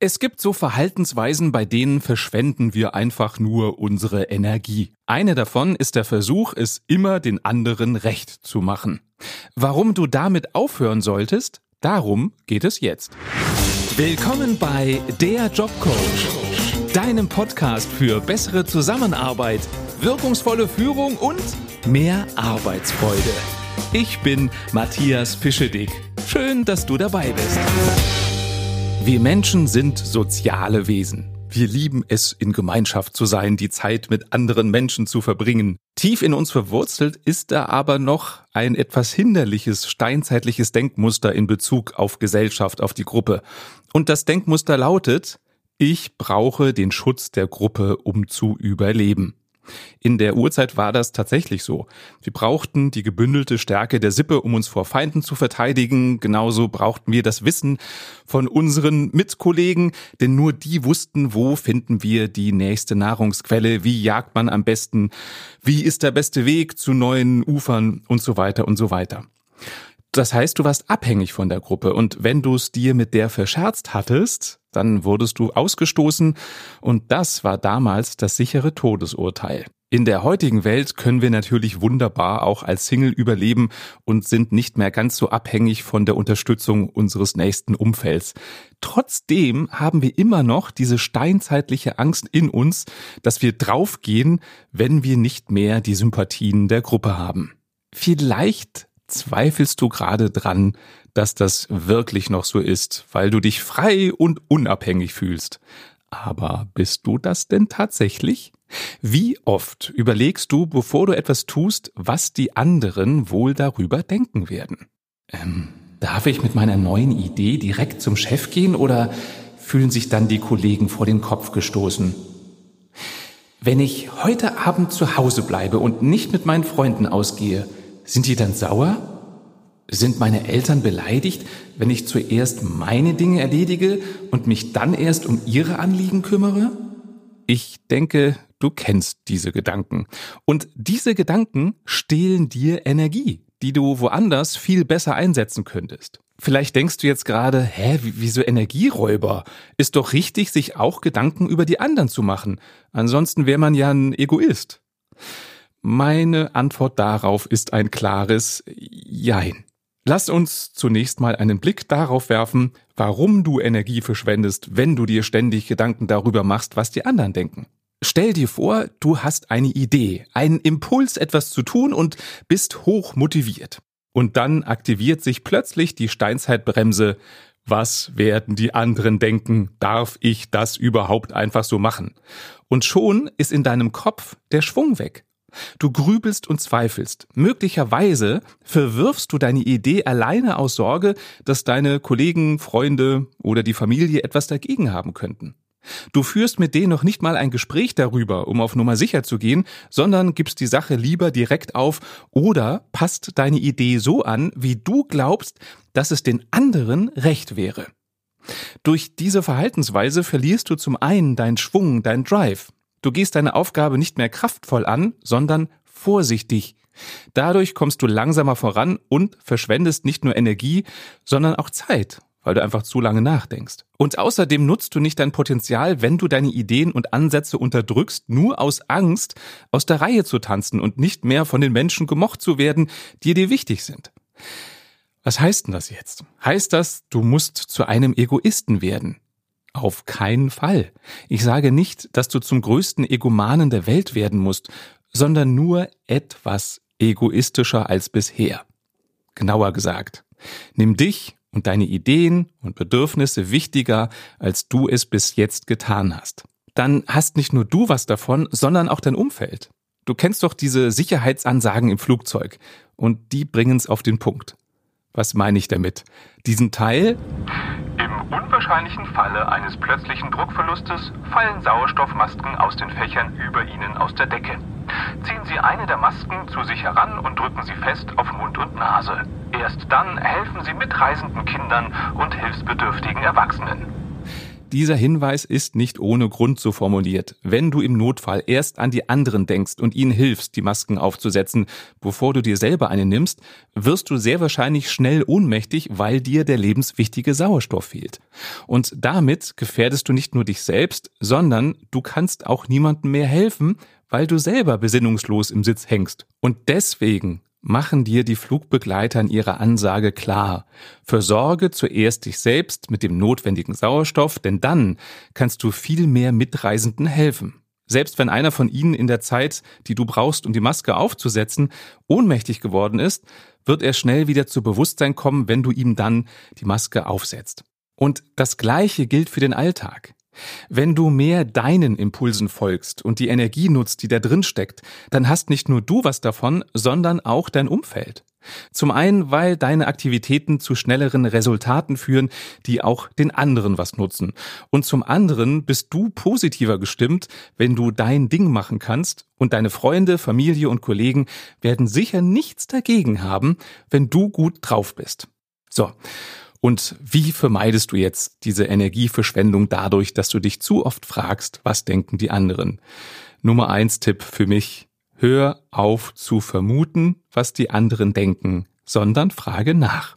Es gibt so Verhaltensweisen, bei denen verschwenden wir einfach nur unsere Energie. Eine davon ist der Versuch, es immer den anderen recht zu machen. Warum du damit aufhören solltest, darum geht es jetzt. Willkommen bei Der Jobcoach, deinem Podcast für bessere Zusammenarbeit, wirkungsvolle Führung und mehr Arbeitsfreude. Ich bin Matthias Fischedick. Schön, dass du dabei bist. Wir Menschen sind soziale Wesen. Wir lieben es, in Gemeinschaft zu sein, die Zeit mit anderen Menschen zu verbringen. Tief in uns verwurzelt ist da aber noch ein etwas hinderliches, steinzeitliches Denkmuster in Bezug auf Gesellschaft, auf die Gruppe. Und das Denkmuster lautet, ich brauche den Schutz der Gruppe, um zu überleben. In der Urzeit war das tatsächlich so. Wir brauchten die gebündelte Stärke der Sippe, um uns vor Feinden zu verteidigen. Genauso brauchten wir das Wissen von unseren Mitkollegen, denn nur die wussten, wo finden wir die nächste Nahrungsquelle, wie jagt man am besten, wie ist der beste Weg zu neuen Ufern und so weiter und so weiter. Das heißt, du warst abhängig von der Gruppe und wenn du es dir mit der verscherzt hattest, dann wurdest du ausgestoßen und das war damals das sichere Todesurteil. In der heutigen Welt können wir natürlich wunderbar auch als Single überleben und sind nicht mehr ganz so abhängig von der Unterstützung unseres nächsten Umfelds. Trotzdem haben wir immer noch diese steinzeitliche Angst in uns, dass wir draufgehen, wenn wir nicht mehr die Sympathien der Gruppe haben. Vielleicht zweifelst du gerade dran, dass das wirklich noch so ist, weil du dich frei und unabhängig fühlst. Aber bist du das denn tatsächlich? Wie oft überlegst du, bevor du etwas tust, was die anderen wohl darüber denken werden? Ähm, darf ich mit meiner neuen Idee direkt zum Chef gehen oder fühlen sich dann die Kollegen vor den Kopf gestoßen? Wenn ich heute Abend zu Hause bleibe und nicht mit meinen Freunden ausgehe, sind die dann sauer? Sind meine Eltern beleidigt, wenn ich zuerst meine Dinge erledige und mich dann erst um ihre Anliegen kümmere? Ich denke, du kennst diese Gedanken. Und diese Gedanken stehlen dir Energie, die du woanders viel besser einsetzen könntest. Vielleicht denkst du jetzt gerade, hä, wieso Energieräuber? Ist doch richtig, sich auch Gedanken über die anderen zu machen. Ansonsten wäre man ja ein Egoist. Meine Antwort darauf ist ein klares Jein. Lass uns zunächst mal einen Blick darauf werfen, warum du Energie verschwendest, wenn du dir ständig Gedanken darüber machst, was die anderen denken. Stell dir vor, du hast eine Idee, einen Impuls, etwas zu tun und bist hoch motiviert. Und dann aktiviert sich plötzlich die Steinzeitbremse. Was werden die anderen denken? Darf ich das überhaupt einfach so machen? Und schon ist in deinem Kopf der Schwung weg. Du grübelst und zweifelst. Möglicherweise verwirfst du deine Idee alleine aus Sorge, dass deine Kollegen, Freunde oder die Familie etwas dagegen haben könnten. Du führst mit denen noch nicht mal ein Gespräch darüber, um auf Nummer sicher zu gehen, sondern gibst die Sache lieber direkt auf oder passt deine Idee so an, wie du glaubst, dass es den anderen recht wäre. Durch diese Verhaltensweise verlierst du zum einen deinen Schwung, deinen Drive, Du gehst deine Aufgabe nicht mehr kraftvoll an, sondern vorsichtig. Dadurch kommst du langsamer voran und verschwendest nicht nur Energie, sondern auch Zeit, weil du einfach zu lange nachdenkst. Und außerdem nutzt du nicht dein Potenzial, wenn du deine Ideen und Ansätze unterdrückst, nur aus Angst, aus der Reihe zu tanzen und nicht mehr von den Menschen gemocht zu werden, die dir wichtig sind. Was heißt denn das jetzt? Heißt das, du musst zu einem Egoisten werden? Auf keinen Fall. Ich sage nicht, dass du zum größten Egomanen der Welt werden musst, sondern nur etwas egoistischer als bisher. Genauer gesagt, nimm dich und deine Ideen und Bedürfnisse wichtiger, als du es bis jetzt getan hast. Dann hast nicht nur du was davon, sondern auch dein Umfeld. Du kennst doch diese Sicherheitsansagen im Flugzeug und die bringen's auf den Punkt. Was meine ich damit? Diesen Teil unwahrscheinlichen Falle eines plötzlichen Druckverlustes fallen Sauerstoffmasken aus den Fächern über Ihnen aus der Decke. Ziehen Sie eine der Masken zu sich heran und drücken sie fest auf Mund und Nase. Erst dann helfen Sie mitreisenden Kindern und hilfsbedürftigen Erwachsenen. Dieser Hinweis ist nicht ohne Grund so formuliert. Wenn du im Notfall erst an die anderen denkst und ihnen hilfst, die Masken aufzusetzen, bevor du dir selber eine nimmst, wirst du sehr wahrscheinlich schnell ohnmächtig, weil dir der lebenswichtige Sauerstoff fehlt. Und damit gefährdest du nicht nur dich selbst, sondern du kannst auch niemandem mehr helfen, weil du selber besinnungslos im Sitz hängst. Und deswegen machen dir die Flugbegleiter in ihrer Ansage klar. Versorge zuerst dich selbst mit dem notwendigen Sauerstoff, denn dann kannst du viel mehr Mitreisenden helfen. Selbst wenn einer von ihnen in der Zeit, die du brauchst, um die Maske aufzusetzen, ohnmächtig geworden ist, wird er schnell wieder zu Bewusstsein kommen, wenn du ihm dann die Maske aufsetzt. Und das Gleiche gilt für den Alltag. Wenn du mehr deinen Impulsen folgst und die Energie nutzt, die da drin steckt, dann hast nicht nur du was davon, sondern auch dein Umfeld. Zum einen, weil deine Aktivitäten zu schnelleren Resultaten führen, die auch den anderen was nutzen. Und zum anderen bist du positiver gestimmt, wenn du dein Ding machen kannst und deine Freunde, Familie und Kollegen werden sicher nichts dagegen haben, wenn du gut drauf bist. So. Und wie vermeidest du jetzt diese Energieverschwendung dadurch, dass du dich zu oft fragst, was denken die anderen? Nummer eins Tipp für mich. Hör auf zu vermuten, was die anderen denken, sondern frage nach.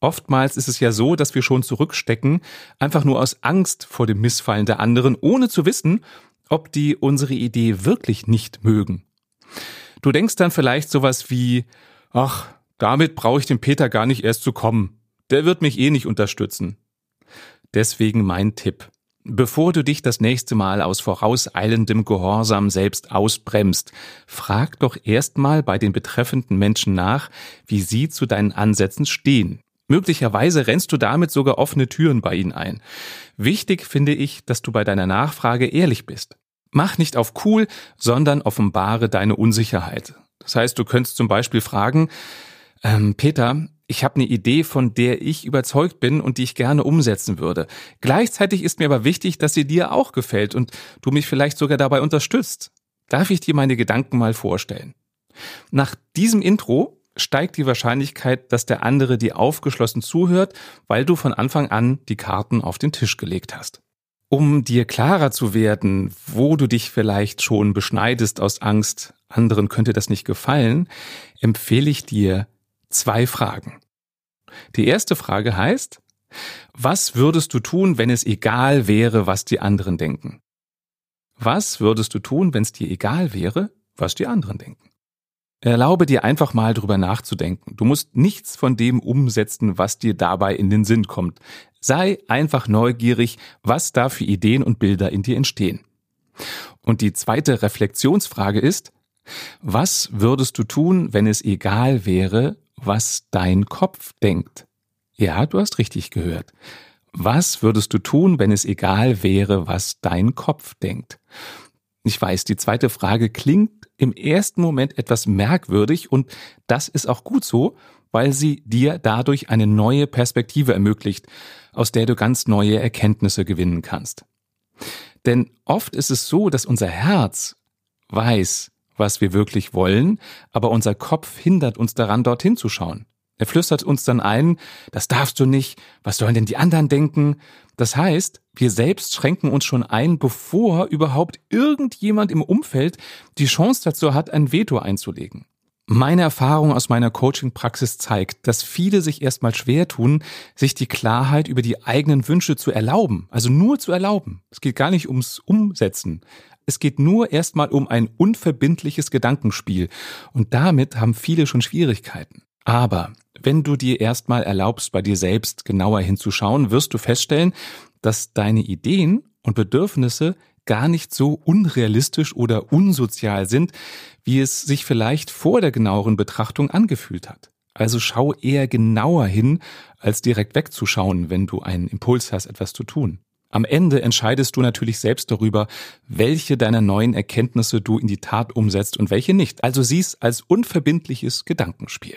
Oftmals ist es ja so, dass wir schon zurückstecken, einfach nur aus Angst vor dem Missfallen der anderen, ohne zu wissen, ob die unsere Idee wirklich nicht mögen. Du denkst dann vielleicht sowas wie, ach, damit brauche ich dem Peter gar nicht erst zu kommen. Der wird mich eh nicht unterstützen. Deswegen mein Tipp. Bevor du dich das nächste Mal aus vorauseilendem Gehorsam selbst ausbremst, frag doch erstmal bei den betreffenden Menschen nach, wie sie zu deinen Ansätzen stehen. Möglicherweise rennst du damit sogar offene Türen bei ihnen ein. Wichtig finde ich, dass du bei deiner Nachfrage ehrlich bist. Mach nicht auf cool, sondern offenbare deine Unsicherheit. Das heißt, du könntest zum Beispiel fragen, ähm, Peter, ich habe eine Idee, von der ich überzeugt bin und die ich gerne umsetzen würde. Gleichzeitig ist mir aber wichtig, dass sie dir auch gefällt und du mich vielleicht sogar dabei unterstützt. Darf ich dir meine Gedanken mal vorstellen? Nach diesem Intro steigt die Wahrscheinlichkeit, dass der andere dir aufgeschlossen zuhört, weil du von Anfang an die Karten auf den Tisch gelegt hast. Um dir klarer zu werden, wo du dich vielleicht schon beschneidest aus Angst, anderen könnte das nicht gefallen, empfehle ich dir, zwei Fragen. Die erste Frage heißt, was würdest du tun, wenn es egal wäre, was die anderen denken? Was würdest du tun, wenn es dir egal wäre, was die anderen denken? Erlaube dir einfach mal drüber nachzudenken. Du musst nichts von dem umsetzen, was dir dabei in den Sinn kommt. Sei einfach neugierig, was da für Ideen und Bilder in dir entstehen. Und die zweite Reflexionsfrage ist, was würdest du tun, wenn es egal wäre, was dein Kopf denkt. Ja, du hast richtig gehört. Was würdest du tun, wenn es egal wäre, was dein Kopf denkt? Ich weiß, die zweite Frage klingt im ersten Moment etwas merkwürdig und das ist auch gut so, weil sie dir dadurch eine neue Perspektive ermöglicht, aus der du ganz neue Erkenntnisse gewinnen kannst. Denn oft ist es so, dass unser Herz weiß, was wir wirklich wollen, aber unser Kopf hindert uns daran, dorthin zu schauen. Er flüstert uns dann ein, das darfst du nicht, was sollen denn die anderen denken? Das heißt, wir selbst schränken uns schon ein, bevor überhaupt irgendjemand im Umfeld die Chance dazu hat, ein Veto einzulegen. Meine Erfahrung aus meiner Coaching-Praxis zeigt, dass viele sich erstmal schwer tun, sich die Klarheit über die eigenen Wünsche zu erlauben. Also nur zu erlauben. Es geht gar nicht ums Umsetzen. Es geht nur erstmal um ein unverbindliches Gedankenspiel und damit haben viele schon Schwierigkeiten. Aber wenn du dir erstmal erlaubst, bei dir selbst genauer hinzuschauen, wirst du feststellen, dass deine Ideen und Bedürfnisse gar nicht so unrealistisch oder unsozial sind, wie es sich vielleicht vor der genaueren Betrachtung angefühlt hat. Also schau eher genauer hin, als direkt wegzuschauen, wenn du einen Impuls hast, etwas zu tun. Am Ende entscheidest du natürlich selbst darüber, welche deiner neuen Erkenntnisse du in die Tat umsetzt und welche nicht. Also sieh's als unverbindliches Gedankenspiel.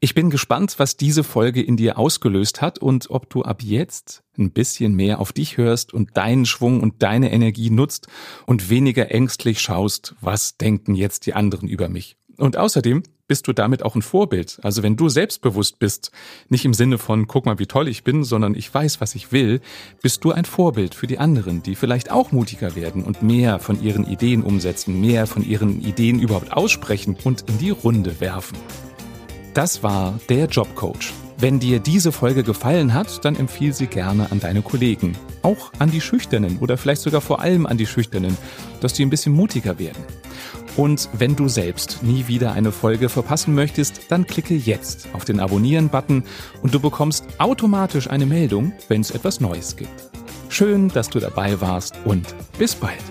Ich bin gespannt, was diese Folge in dir ausgelöst hat und ob du ab jetzt ein bisschen mehr auf dich hörst und deinen Schwung und deine Energie nutzt und weniger ängstlich schaust, was denken jetzt die anderen über mich. Und außerdem bist du damit auch ein Vorbild. Also wenn du selbstbewusst bist, nicht im Sinne von, guck mal, wie toll ich bin, sondern ich weiß, was ich will, bist du ein Vorbild für die anderen, die vielleicht auch mutiger werden und mehr von ihren Ideen umsetzen, mehr von ihren Ideen überhaupt aussprechen und in die Runde werfen. Das war der Jobcoach. Wenn dir diese Folge gefallen hat, dann empfiehl sie gerne an deine Kollegen. Auch an die Schüchternen oder vielleicht sogar vor allem an die Schüchternen, dass die ein bisschen mutiger werden. Und wenn du selbst nie wieder eine Folge verpassen möchtest, dann klicke jetzt auf den Abonnieren-Button und du bekommst automatisch eine Meldung, wenn es etwas Neues gibt. Schön, dass du dabei warst und bis bald.